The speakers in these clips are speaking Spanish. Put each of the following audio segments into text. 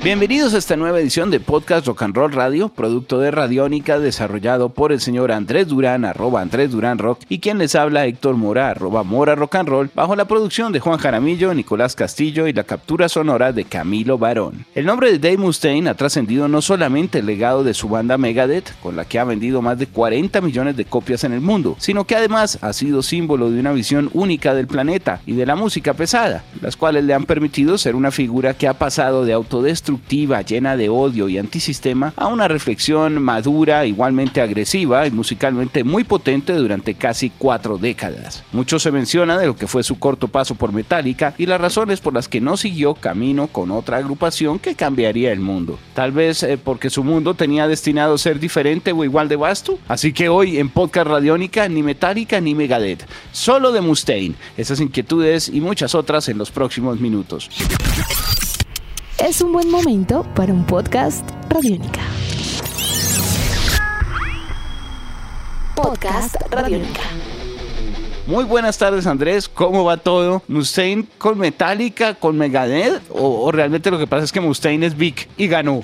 Bienvenidos a esta nueva edición de Podcast Rock and Roll Radio, producto de Radiónica desarrollado por el señor Andrés Durán, arroba Andrés Durán Rock, y quien les habla Héctor Mora, arroba Mora Rock and Roll, bajo la producción de Juan Jaramillo, Nicolás Castillo y la captura sonora de Camilo Barón. El nombre de Dave Mustaine ha trascendido no solamente el legado de su banda Megadeth, con la que ha vendido más de 40 millones de copias en el mundo, sino que además ha sido símbolo de una visión única del planeta y de la música pesada, las cuales le han permitido ser una figura que ha pasado de autodestrucción llena de odio y antisistema, a una reflexión madura, igualmente agresiva y musicalmente muy potente durante casi cuatro décadas. Mucho se menciona de lo que fue su corto paso por Metallica y las razones por las que no siguió camino con otra agrupación que cambiaría el mundo. Tal vez eh, porque su mundo tenía destinado a ser diferente o igual de vasto. Así que hoy en Podcast Radiónica ni Metallica ni Megadeth, solo de Mustaine. Esas inquietudes y muchas otras en los próximos minutos es un buen momento para un podcast Radiónica. Podcast Radiónica. Muy buenas tardes Andrés, ¿cómo va todo? ¿Mustaine con Metallica, con Megadeth? ¿O, o realmente lo que pasa es que Mustaine es big y ganó?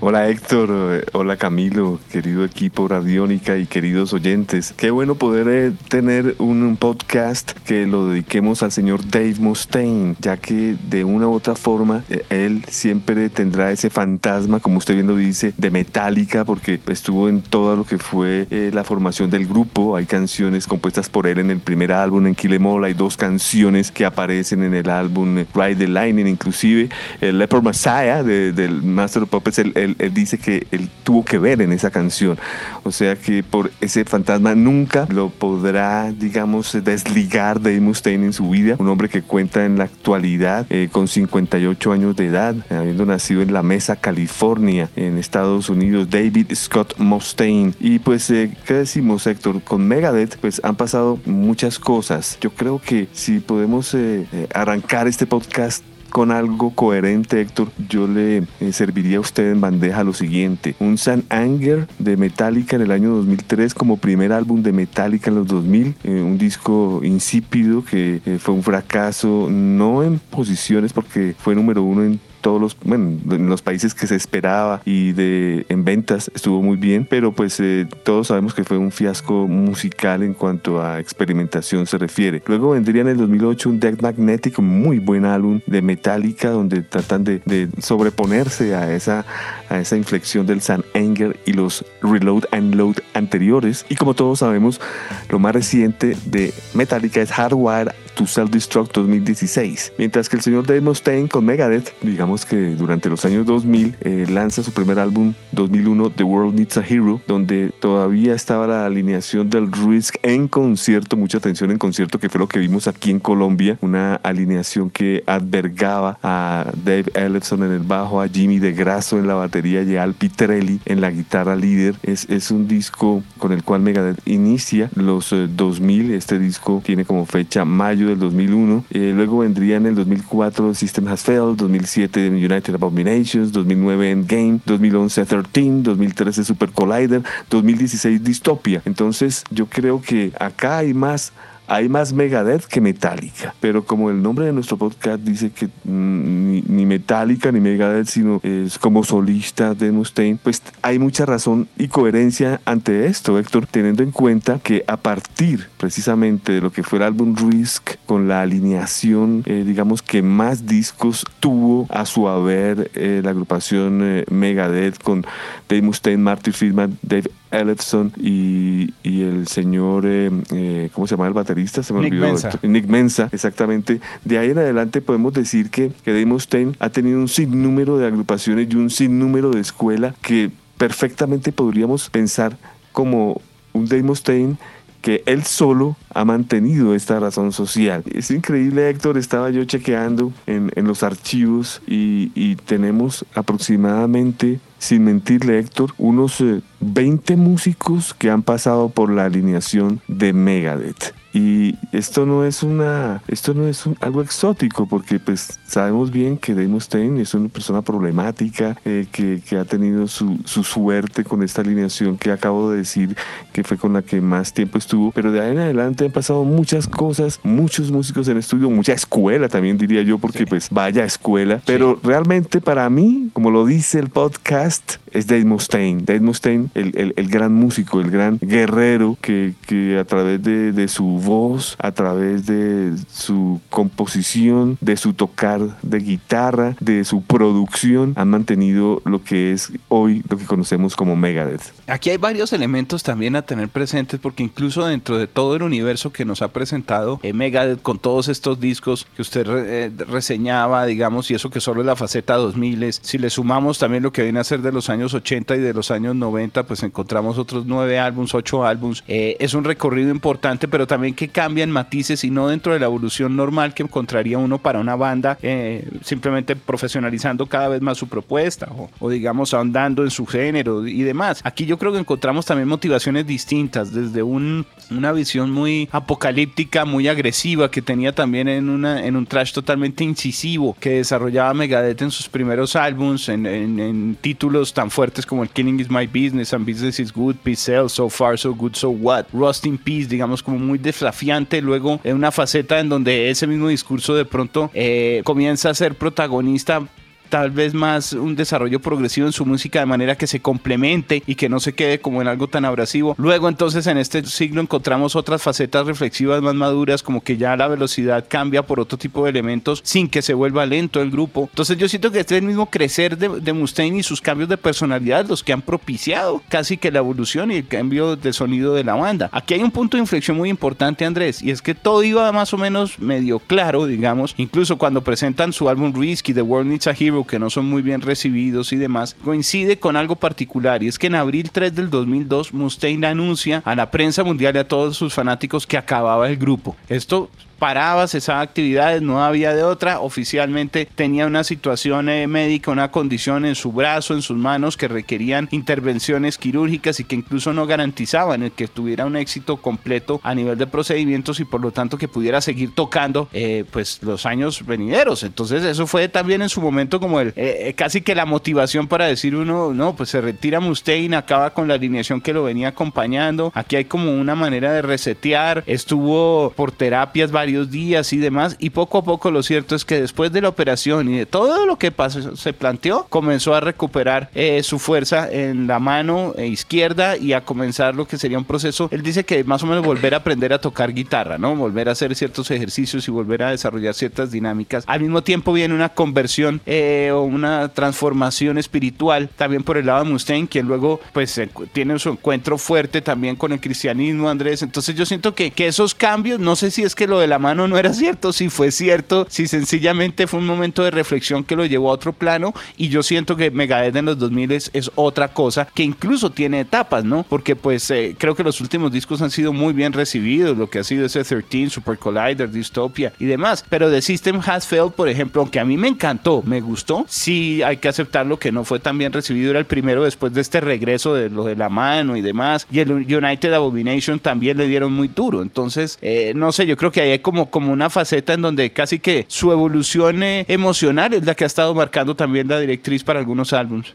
Hola Héctor, eh, hola Camilo, querido equipo Radiónica y queridos oyentes. Qué bueno poder eh, tener un podcast que lo dediquemos al señor Dave Mustaine, ya que de una u otra forma eh, él siempre tendrá ese fantasma, como usted bien lo dice, de Metallica, porque estuvo en todo lo que fue la formación del grupo. Hay canciones compuestas por él en el primer álbum, en Kill hay dos canciones que aparecen en el álbum Ride the Lightning, inclusive el Leper Messiah del Master of Puppets, el él, dice que él tuvo que ver en esa canción. O sea que por ese fantasma nunca lo podrá, digamos, desligar de Mustaine en su vida. Un hombre que cuenta en la actualidad eh, con 58 años de edad, habiendo nacido en La Mesa, California, en Estados Unidos, David Scott Mustaine. Y pues, eh, ¿qué decimos, Héctor? Con Megadeth, pues han pasado muchas cosas. Yo creo que si podemos eh, arrancar este podcast con algo coherente, Héctor, yo le eh, serviría a usted en bandeja lo siguiente. Un San Anger de Metallica en el año 2003 como primer álbum de Metallica en los 2000. Eh, un disco insípido que eh, fue un fracaso, no en posiciones porque fue número uno en todos los, bueno, en los países que se esperaba y de, en ventas estuvo muy bien, pero pues eh, todos sabemos que fue un fiasco musical en cuanto a experimentación se refiere. Luego vendría en el 2008 un Death Magnetic, muy buen álbum de Metallica, donde tratan de, de sobreponerse a esa, a esa inflexión del San Anger y los Reload and Load anteriores. Y como todos sabemos, lo más reciente de Metallica es Hardwire to Self-Destruct 2016. Mientras que el señor Dave Mustaine con Megadeth, digamos que durante los años 2000, eh, lanza su primer álbum 2001, The World Needs a Hero, donde todavía estaba la alineación del Risk en concierto, mucha atención en concierto, que fue lo que vimos aquí en Colombia, una alineación que advergaba a Dave Ellefson en el bajo, a Jimmy DeGrasso en la batería y a Al Pitrelli en la guitarra líder. Es, es un disco con el cual Megadeth inicia los 2000. Eh, este disco tiene como fecha mayo del 2001. Eh, luego vendría en el 2004 System Has Failed, 2007 United Abominations, 2009 Endgame, 2011 13, 2013 Super Collider, 2016 Dystopia. Entonces yo creo que acá hay más hay más Megadeth que Metallica, pero como el nombre de nuestro podcast dice que mm, ni, Metallica ni Megadeth, sino es como solista de Mustaine, pues hay mucha razón y coherencia ante esto, Héctor, teniendo en cuenta que a partir precisamente de lo que fue el álbum Risk, con la alineación, eh, digamos que más discos tuvo a su haber eh, la agrupación eh, Megadeth con Dave Mustaine, Marty Friedman, Dave Ellefson y, el señor, eh, eh, ¿cómo se llama el baterista? Se me Nick olvidó. Mensa. Nick Mensa, exactamente. De ahí en adelante podemos decir que, que Dave Mustaine ha tenido un sinnúmero de agrupaciones y un sinnúmero de escuela que perfectamente podríamos pensar como un Dave Mustaine que él solo ha mantenido esta razón social. Es increíble, Héctor, estaba yo chequeando en, los archivos y, y, tenemos aproximadamente, sin mentirle, Héctor, unos 20 eh, músicos que han pasado por la alineación de Megadeth. Y esto no es una, esto no es algo exótico, porque pues sabemos bien que Dave Mustaine es una persona problemática, eh, que, que, ha tenido su, su, suerte con esta alineación que acabo de decir, que fue con la que más tiempo estuvo, pero de ahí en adelante han pasado muchas cosas, muchos músicos en estudio, mucha escuela también diría yo, porque pues vaya escuela, pero realmente para mí, como lo dice el podcast, es Dave Mustaine. Dave Mustaine, el, el, el gran músico, el gran guerrero que, que a través de, de, su voz, a través de su composición, de su tocar de guitarra, de su producción, han mantenido lo que es hoy lo que conocemos como Megadeth. Aquí hay varios elementos también a tener presentes porque incluso dentro de todo el universo que nos ha presentado eh, Megadeth con todos estos discos que usted eh, reseñaba, digamos, y eso que solo es la faceta 2000, si le sumamos también lo que viene a ser de los años 80 y de los años 90, pues encontramos otros nueve álbums, ocho álbums. Eh, es un recorrido importante, pero también que cambian matices y no dentro de la evolución normal que encontraría uno para una banda, eh, simplemente profesionalizando cada vez más su propuesta o, o, digamos ahondando en su género y demás. Aquí yo creo que encontramos también motivaciones distintas, desde un, una visión muy apocalíptica, muy agresiva que tenía también en, una, en un trash totalmente incisivo que desarrollaba Megadeth en sus primeros álbums, en, en, en títulos tan fuertes como el Killing is My Business, and Business is Good, Peace Sells, So Far, So Good, So What, Rust in Peace, digamos como muy desafiante, luego en una faceta en donde ese mismo discurso de pronto eh, comienza a ser protagonista tal vez más un desarrollo progresivo en su música de manera que se complemente y que no se quede como en algo tan abrasivo. Luego entonces en este siglo encontramos otras facetas reflexivas más maduras como que ya la velocidad cambia por otro tipo de elementos sin que se vuelva lento el grupo. Entonces yo siento que este es el mismo crecer de, de Mustaine y sus cambios de personalidad los que han propiciado casi que la evolución y el cambio de sonido de la banda. Aquí hay un punto de inflexión muy importante Andrés y es que todo iba más o menos medio claro digamos, incluso cuando presentan su álbum Risky, The World Needs a Hero que no son muy bien recibidos y demás, coincide con algo particular y es que en abril 3 del 2002 Mustaine anuncia a la prensa mundial y a todos sus fanáticos que acababa el grupo. Esto paraba, cesaba actividades, no había de otra. Oficialmente tenía una situación eh, médica, una condición en su brazo, en sus manos que requerían intervenciones quirúrgicas y que incluso no garantizaban el que tuviera un éxito completo a nivel de procedimientos y por lo tanto que pudiera seguir tocando eh, pues los años venideros. Entonces eso fue también en su momento como el eh, casi que la motivación para decir uno, no, pues se retira Mustaine, acaba con la alineación que lo venía acompañando. Aquí hay como una manera de resetear. Estuvo por terapias varios días y demás. Y poco a poco lo cierto es que después de la operación y de todo lo que pasó, se planteó, comenzó a recuperar eh, su fuerza en la mano izquierda y a comenzar lo que sería un proceso. Él dice que más o menos volver a aprender a tocar guitarra, ¿no? Volver a hacer ciertos ejercicios y volver a desarrollar ciertas dinámicas. Al mismo tiempo viene una conversión eh, o una transformación espiritual también por el lado de Mustaine, quien luego pues tiene su encuentro fuerte también con el cristianismo, Andrés. Entonces yo siento que, que esos cambios, no sé si es que lo de la mano no era cierto, si fue cierto, si sencillamente fue un momento de reflexión que lo llevó a otro plano y yo siento que Megadeth en los 2000 es, es otra cosa que incluso tiene etapas, ¿no? Porque pues eh, creo que los últimos discos han sido muy bien recibidos, lo que ha sido ese 13, Super Collider, Dystopia y demás, pero The System Has Failed, por ejemplo, aunque a mí me encantó, me gustó, sí hay que aceptarlo que no fue tan bien recibido, era el primero después de este regreso de lo de la mano y demás, y el United Abomination también le dieron muy duro, entonces, eh, no sé, yo creo que hay como, como una faceta en donde casi que su evolución eh, emocional es la que ha estado marcando también la directriz para algunos álbumes.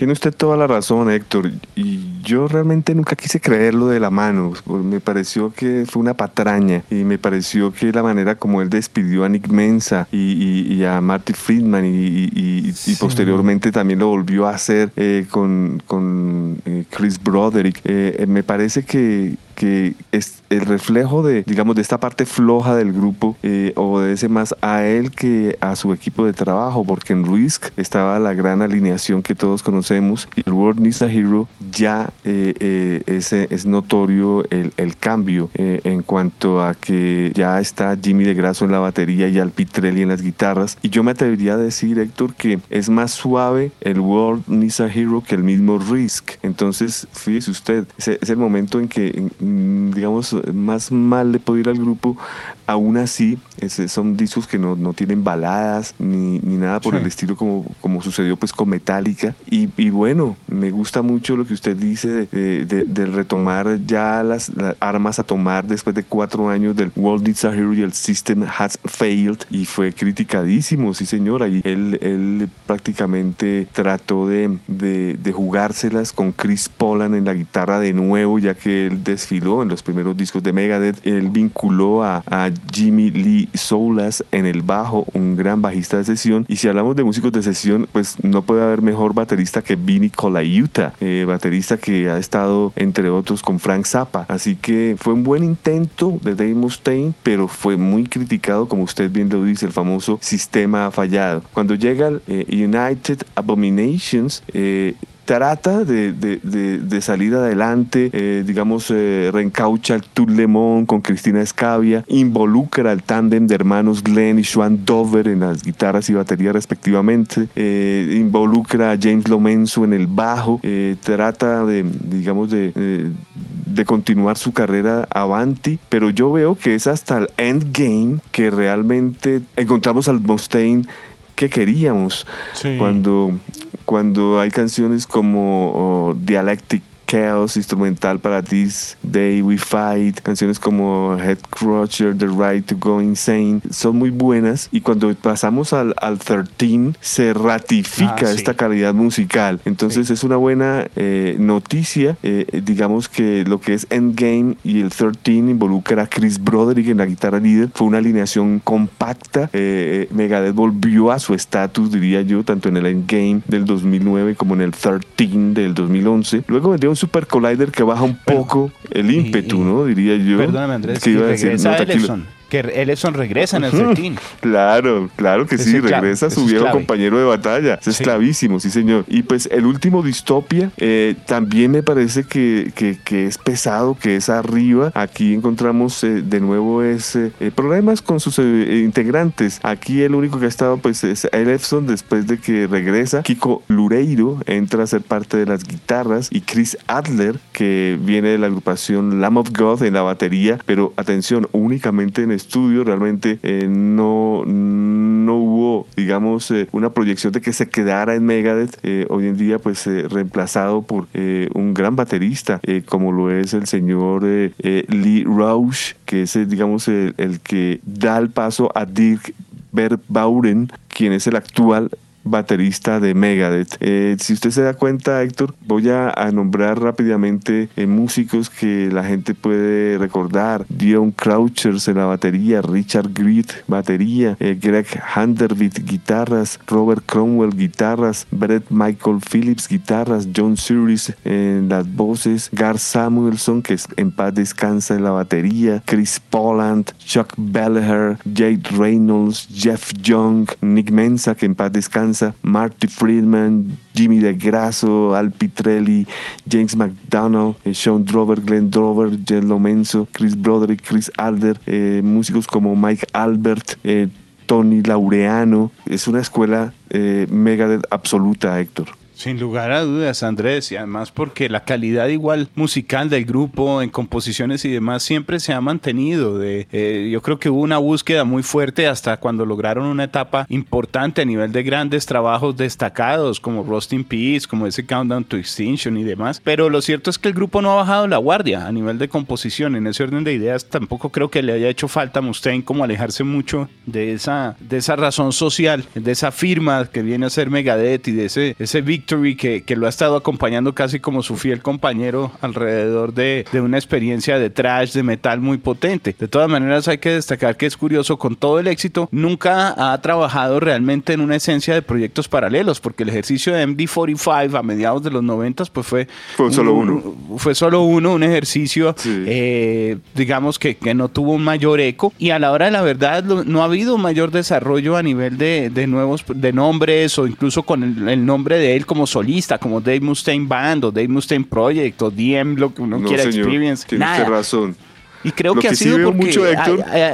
Tiene usted toda la razón, Héctor. Y yo realmente nunca quise creerlo de la mano. Me pareció que fue una patraña. Y me pareció que la manera como él despidió a Nick Mensa y, y, y a Marty Friedman y, sí. posteriormente también lo volvió a hacer eh, con, con eh, Chris Broderick, eh, me parece que, que es el reflejo de, digamos, de esta parte floja del grupo eh, obedece más a él que a su equipo de trabajo, porque en Risk estaba la gran alineación que todos conocemos y el World Needs a Hero ya eh, eh, es, es, notorio el, el cambio eh, en cuanto a que ya está Jimmy de Grasso en la batería y Al Pitrelli en las guitarras. Y yo me atrevería a decir, Héctor, que es más suave el World Needs a Hero que el mismo Risk. Entonces, fíjese usted, es, es el momento en que, digamos, más mal le puede ir al grupo aún así son discos que no, no tienen baladas ni, ni nada por el estilo como, como sucedió pues con Metallica. Y, y bueno, me gusta mucho lo que usted dice de, de, retomar ya las, armas a tomar después de cuatro años del World Needs a Hero y el System Has Failed y fue criticadísimo, sí señora. Y él, él prácticamente trató de, de, de jugárselas con Chris Polan en la guitarra de nuevo, ya que él desfiló en los primeros discos de Megadeth. Él vinculó a, a Jimmy Lee Soulas en el bajo, un gran bajista de sesión. Y si hablamos de músicos de sesión, pues no puede haber mejor baterista que Vinny Colaiuta, eh, baterista que ha estado entre otros con Frank Zappa. Así que fue un buen intento de Dave Mustaine, pero fue muy criticado, como usted bien lo dice, el famoso sistema fallado. Cuando llega el eh, United Abominations, eh, trata de, de, salir adelante, eh, digamos, eh, reencaucha el Tour Lemon con Cristina Escavia, involucra al tándem de hermanos Glenn y Sean Dover en las guitarras y batería respectivamente, eh, involucra a James Lomenzo en el bajo, trata de, digamos, de, de continuar su carrera avanti, pero yo veo que es hasta el endgame que realmente encontramos al Mustaine que queríamos cuando cuando hay canciones como oh, Dialectic Chaos, instrumental para This Day We Fight, canciones como Head Crusher, The Right to Go Insane, son muy buenas. Y cuando pasamos al, al 13 se ratifica ah, esta calidad musical. Entonces es una buena eh, noticia, eh, digamos que lo que es Endgame y el 13 involucra a Chris Broderick en la guitarra líder, fue una alineación compacta, eh, Megadeth volvió a su estatus, diría yo, tanto en el Endgame del 2009 como en el 13 del 2011. Luego vendría un Super Collider que baja un poco el ímpetu, ¿no? Diría yo. Perdóname, Andrés. Que iba a decir, no, que Ellison regresa en el 13. claro, claro que sí, regresa su viejo compañero de batalla. Es clavísimo, sí señor. Y pues el último Distopia eh, también me parece que, que, es pesado, que es arriba. Aquí encontramos eh, de nuevo ese eh, problemas con sus integrantes. Aquí el único que ha estado pues es Ellison después de que regresa. Kiko Lureiro entra a ser parte de las guitarras y Chris Adler que viene de la agrupación Lamb of God en la batería, pero atención, únicamente en estudio, realmente eh, no, no hubo, digamos, eh, una proyección de que se quedara en Megadeth. Eh, hoy en día, pues, reemplazado por un gran baterista, como lo es el señor Lee Rausch, que es, digamos, el, el, que da el paso a Dirk Verbauren, quien es el actual baterista de Megadeth. Eh, si usted se da cuenta, Héctor, voy a, nombrar rápidamente eh, músicos que la gente puede recordar. Dion Crouchers en la batería, Richard Greed, batería, eh, Greg Handervit, guitarras, Robert Cromwell, guitarras, Brett Michael Phillips, guitarras, John Series en las voces, Gar Samuelson, que en paz descansa en la batería, Chris Poland, Chuck Belleher, Jade Reynolds, Jeff Young, Nick Mensa, que en paz descansa Marty Friedman, Jimmy DeGrasso, Al Pitrelli, James McDonald, eh, Sean Drover, Glenn Drover, Jen Lomenzo, Chris Broderick, Chris Alder, eh, músicos como Mike Albert, eh, Tony Laureano. Es una escuela mega absoluta, Héctor. Sin lugar a dudas, Andrés, y además porque la calidad igual musical del grupo en composiciones y demás siempre se ha mantenido. De, eh, yo creo que hubo una búsqueda muy fuerte hasta cuando lograron una etapa importante a nivel de grandes trabajos destacados como Rust in Peace, como ese Countdown to Extinction y demás. Pero lo cierto es que el grupo no ha bajado la guardia a nivel de composición. En ese orden de ideas tampoco creo que le haya hecho falta a Mustaine como alejarse mucho de esa, de esa razón social, de esa firma que viene a ser Megadeth y de ese, ese que, que, lo ha estado acompañando casi como su fiel compañero alrededor de, de, una experiencia de trash, de metal muy potente. De todas maneras, hay que destacar que es curioso, con todo el éxito, nunca ha trabajado realmente en una esencia de proyectos paralelos, porque el ejercicio de MD45 a mediados de los 90 pues fue... Fue solo uno. Fue solo uno, un ejercicio, eh, digamos, que, que, no tuvo un mayor eco. Y a la hora de la verdad, no ha habido mayor desarrollo a nivel de, de nuevos, de nombres o incluso con el, el nombre de él como solista, como Dave Mustaine Band o Dave Mustaine Project o DM, lo que uno quiera experience. Tiene razón. Y creo que, ha sido porque mucho,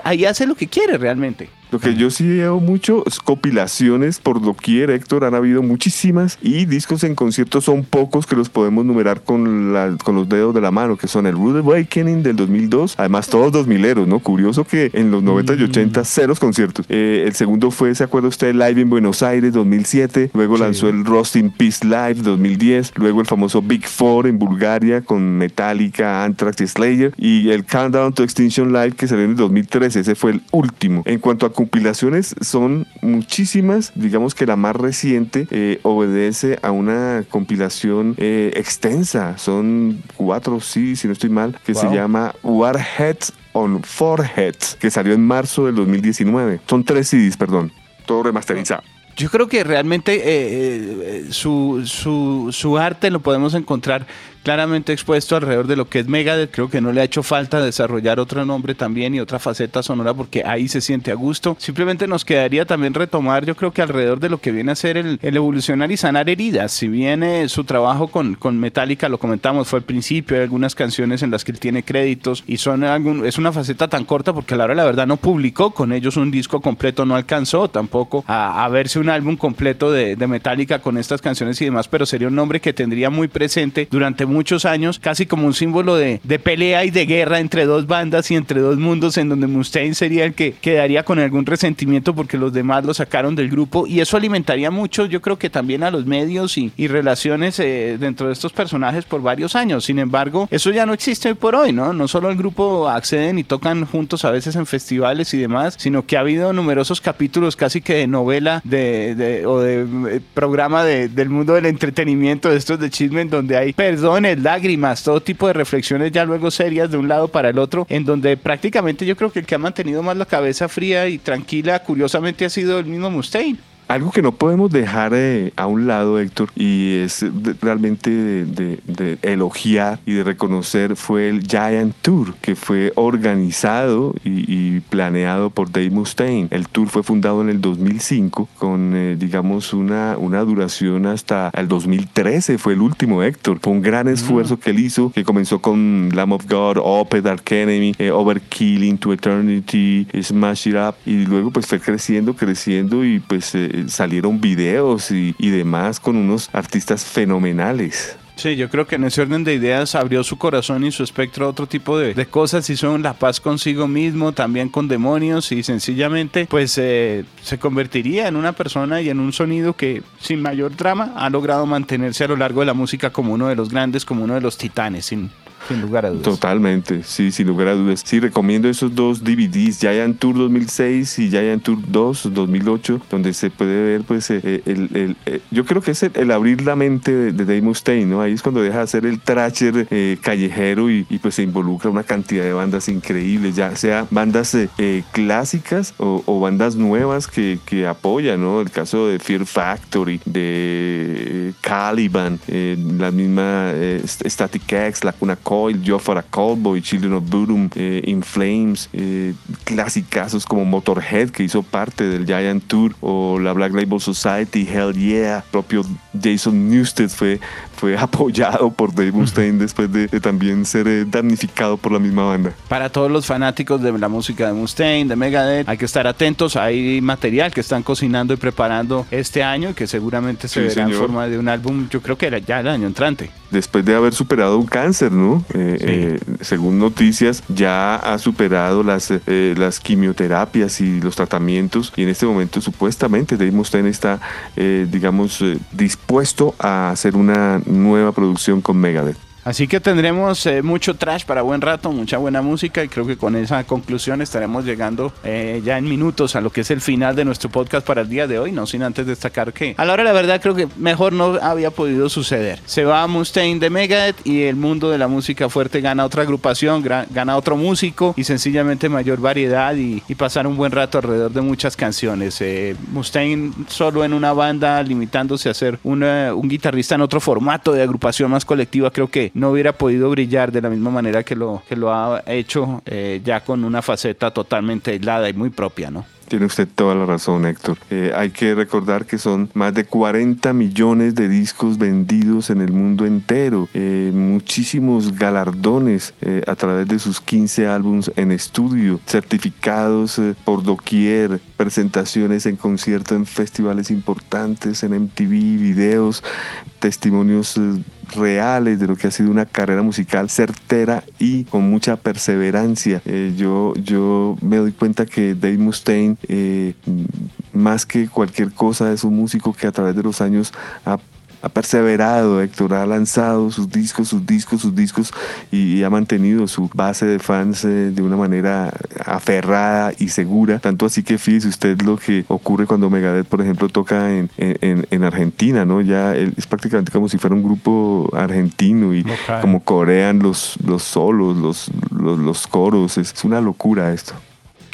ahí hace lo que quiere realmente. Lo que yo sí veo mucho es compilaciones por doquier, Héctor, han habido muchísimas y discos en conciertos son pocos que los podemos numerar con, la, con los dedos de la mano, que son el Rude Awakening del 2002, además todos 2000 eros, ¿no? Curioso que en los 90 y 80 ceros conciertos. Eh, el segundo fue, ¿se acuerda usted? Live en Buenos Aires 2007, luego lanzó el Rust in Peace Live 2010, luego el famoso Big Four en Bulgaria con Metallica, Anthrax y Slayer y el Countdown to Extinction Live que salió en el 2013, ese fue el último. En cuanto a compilaciones, son muchísimas, digamos que la más reciente eh, obedece a una compilación eh, extensa, son cuatro, sí, si no estoy mal, que se llama Warheads on Foreheads, que salió en marzo del 2019. Son tres CDs, perdón, todo remasterizado. Yo creo que realmente eh, eh, su, su, su, arte lo podemos encontrar claramente expuesto alrededor de lo que es Megadeth. Creo que no le ha hecho falta desarrollar otro nombre también y otra faceta sonora porque ahí se siente a gusto. Simplemente nos quedaría también retomar, yo creo que alrededor de lo que viene a ser el, evolucionar y sanar heridas. Si viene su trabajo con, con Metallica, lo comentamos, fue al principio, hay algunas canciones en las que él tiene créditos y son algún, es una faceta tan corta porque a la hora la verdad no publicó con ellos un disco completo, no alcanzó tampoco a, a verse un álbum completo de, de Metallica con estas canciones y demás, pero sería un nombre que tendría muy presente durante muchos años, casi como un símbolo de, de, pelea y de guerra entre dos bandas y entre dos mundos, en donde Mustaine sería el que quedaría con algún resentimiento porque los demás lo sacaron del grupo y eso alimentaría mucho, yo creo que también a los medios y, y relaciones eh, dentro de estos personajes por varios años. Sin embargo, eso ya no existe hoy por hoy, ¿no? No solo el grupo acceden y tocan juntos a veces en festivales y demás, sino que ha habido numerosos capítulos casi que de novela de, de o de eh, programa de, del mundo del entretenimiento, de estos de chisme, en donde hay perdón lágrimas, todo tipo de reflexiones ya luego serias de un lado para el otro, en donde prácticamente yo creo que el que ha mantenido más la cabeza fría y tranquila, curiosamente, ha sido el mismo Mustaine. Algo que no podemos dejar eh, a un lado, Héctor, y es de, realmente de, de, de, elogiar y de reconocer fue el Giant Tour, que fue organizado y, y, planeado por Dave Mustaine. El tour fue fundado en el 2005 con, eh, digamos, una, una duración hasta el 2013, fue el último, Héctor. Fue un gran esfuerzo mm. que él hizo, que comenzó con Lamb of God, Opeth, Dark Enemy, eh, Overkill, Into Eternity, Smash It Up, y luego pues fue creciendo, creciendo y pues salieron videos y, y demás con unos artistas fenomenales. Sí, yo creo que en ese orden de ideas abrió su corazón y su espectro a otro tipo de, de cosas, hizo la paz consigo mismo, también con demonios y sencillamente pues eh, se convertiría en una persona y en un sonido que sin mayor drama ha logrado mantenerse a lo largo de la música como uno de los grandes, como uno de los titanes, sin, sin lugar a dudas. Totalmente, sí, sin lugar a dudas. Sí, recomiendo esos dos DVDs, Giant Tour 2006 y Giant Tour 2 2008, donde se puede ver, pues, el, el, el, el yo creo que es el, abrir la mente de, de, Dave Mustaine, ¿no? Ahí es cuando deja de ser el thrasher eh, callejero y, pues se involucra una cantidad de bandas increíbles, ya sea bandas eh, clásicas o, bandas nuevas que, que apoyan, ¿no? El caso de Fear Factory, de Caliban, eh, la misma Static X, La Cuna Coil, Joe for a Cowboy, Children of Bodom, eh, In Flames, eh, clasicazos como Motorhead, que hizo parte del Giant Tour, o la Black Label Society, Hell Yeah, propio Jason Newsted fue, fue apoyado por Dave Mustaine después de, de, también ser eh, damnificado por la misma banda. Para todos los fanáticos de la música de Mustaine, de Megadeth, hay que estar atentos. Hay material que están cocinando y preparando este año que seguramente se sí, verá señor. en forma de un álbum, yo creo que era ya el año entrante. Después de haber superado un cáncer, ¿no? Eh, sí. eh, según noticias, ya ha superado las, eh, las quimioterapias y los tratamientos y en este momento supuestamente Dave Mustaine está, eh, digamos, dispuesto a hacer una nueva producción con Megadeth. Así que tendremos eh, mucho trash para buen rato, mucha buena música y creo que con esa conclusión estaremos llegando eh, ya en minutos a lo que es el final de nuestro podcast para el día de hoy, no sin antes destacar que a la hora la verdad creo que mejor no había podido suceder. Se va Mustaine de Megadeth y el mundo de la música fuerte gana otra agrupación, gana otro músico y sencillamente mayor variedad y, pasar un buen rato alrededor de muchas canciones. Eh, solo en una banda, limitándose a ser una, un guitarrista en otro formato de agrupación más colectiva, creo que no hubiera podido brillar de la misma manera que lo, que lo ha hecho eh, ya con una faceta totalmente aislada y muy propia, ¿no? Tiene usted toda la razón, Héctor. Eh, hay que recordar que son más de 40 millones de discos vendidos en el mundo entero, eh, muchísimos galardones a través de sus 15 álbumes en estudio, certificados por doquier, presentaciones en conciertos en festivales importantes, en MTV, videos, testimonios reales de lo que ha sido una carrera musical certera y con mucha perseverancia. Eh, yo, yo me doy cuenta que Dave Mustaine, eh, más que cualquier cosa, es un músico que a través de los años ha ha perseverado, Héctor, ha lanzado sus discos, sus discos, sus discos y, ha mantenido su base de fans eh, de una manera aferrada y segura. Tanto así que fíjese usted lo que ocurre cuando Megadeth, por ejemplo, toca en, en, Argentina, ¿no? Ya es prácticamente como si fuera un grupo argentino y como corean los, los solos, los, los, los coros. es una locura esto.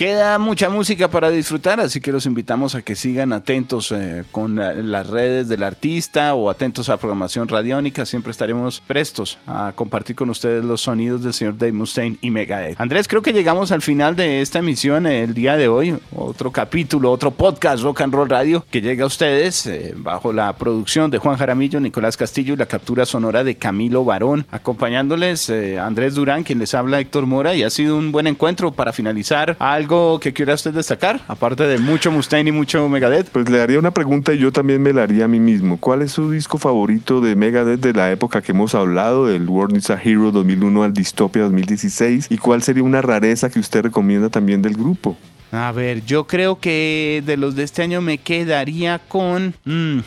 Queda mucha música para disfrutar, así que los invitamos a que sigan atentos eh, con las redes del artista o atentos a programación radiónica. Siempre estaremos prestos a compartir con ustedes los sonidos del señor Dave Mustaine y Megadeth. Andrés, creo que llegamos al final de esta emisión el día de hoy. Otro capítulo, otro podcast Rock and Roll Radio que llega a ustedes eh, bajo la producción de Juan Jaramillo, Nicolás Castillo y la captura sonora de Camilo Barón. Acompañándoles eh, Andrés Durán, quien les habla Héctor Mora y ha sido un buen encuentro para finalizar algo que quiera usted destacar, aparte de mucho Mustaine y mucho Megadeth. Pues le haría una pregunta y yo también me la haría a mí mismo. ¿Cuál es su disco favorito de Megadeth de la época que hemos hablado, del World Needs a Hero 2001 al Dystopia 2016? ¿Y cuál sería una rareza que usted recomienda también del grupo? A ver, yo creo que de los de este año me quedaría con... Mm,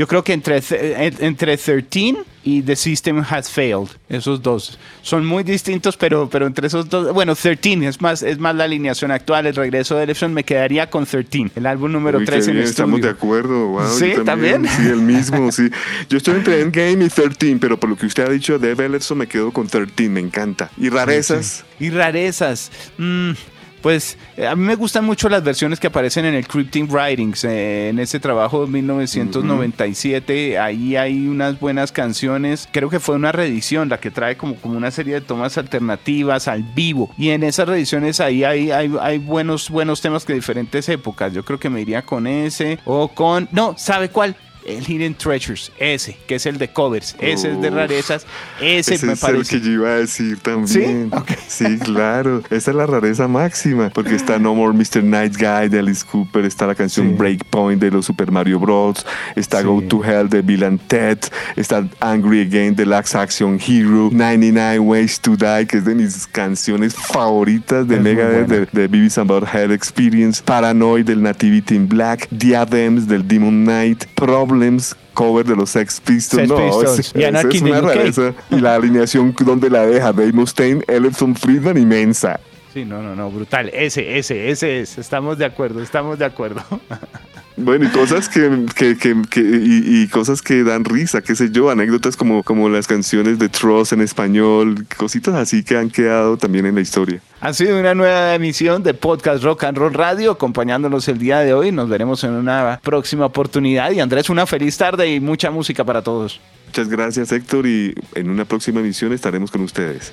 yo creo que entre, eh, entre 13 y The System Has Failed, esos dos. Son muy distintos, pero, pero entre esos dos, bueno, 13 es más, es más la alineación actual, el regreso de Ellefson me quedaría con 13, el álbum número 3 en Estamos de acuerdo, wow, Sí, también, Sí, el mismo, sí. Yo estoy entre Endgame y 13, pero por lo que usted ha dicho de Ellefson me quedo con 13, me encanta. ¿Y rarezas? Y rarezas. Mmm pues eh, a mí me gustan mucho las versiones que aparecen en el Crypting Writings, eh, en ese trabajo de 1997. Ahí hay unas buenas canciones. Creo que fue una reedición la que trae como, como una serie de tomas alternativas al vivo. Y en esas reediciones ahí hay, hay, hay buenos, buenos temas que de diferentes épocas. Yo creo que me iría con ese o con... No, ¿sabe cuál? El Hidden Treasures, ese, que es el de covers, ese es de rarezas, ese, me parece. Es el que yo iba a decir también. ¿Sí? claro, esa es la rareza máxima, porque está No More Mr. Night Guy de Alice Cooper, está la canción Breakpoint de los Super Mario Bros, está Go to Hell de Bill and Ted, está Angry Again de Lax Action Hero, 99 Ways to Die, que es de mis canciones favoritas de Megadeth, de, de Beavis About Head Experience, Paranoid del Nativity in Black, Diadems del Demon Knight, Problem cover de los Sex Pistols. no, Es, y es una rareza. Y la alineación donde la deja Dave Mustaine, Ellison Friedman inmensa. Sí, no, no, no, brutal. Ese, ese, ese es. Estamos de acuerdo, estamos de acuerdo. Bueno, y cosas que, que, que, y, cosas que dan risa, qué sé yo, anécdotas como, como las canciones de Tross en español, cositas así que han quedado también en la historia. Ha sido una nueva emisión de Podcast Rock and Roll Radio, acompañándonos el día de hoy. Nos veremos en una próxima oportunidad. Y Andrés, una feliz tarde y mucha música para todos. Muchas gracias, Héctor, y en una próxima emisión estaremos con ustedes.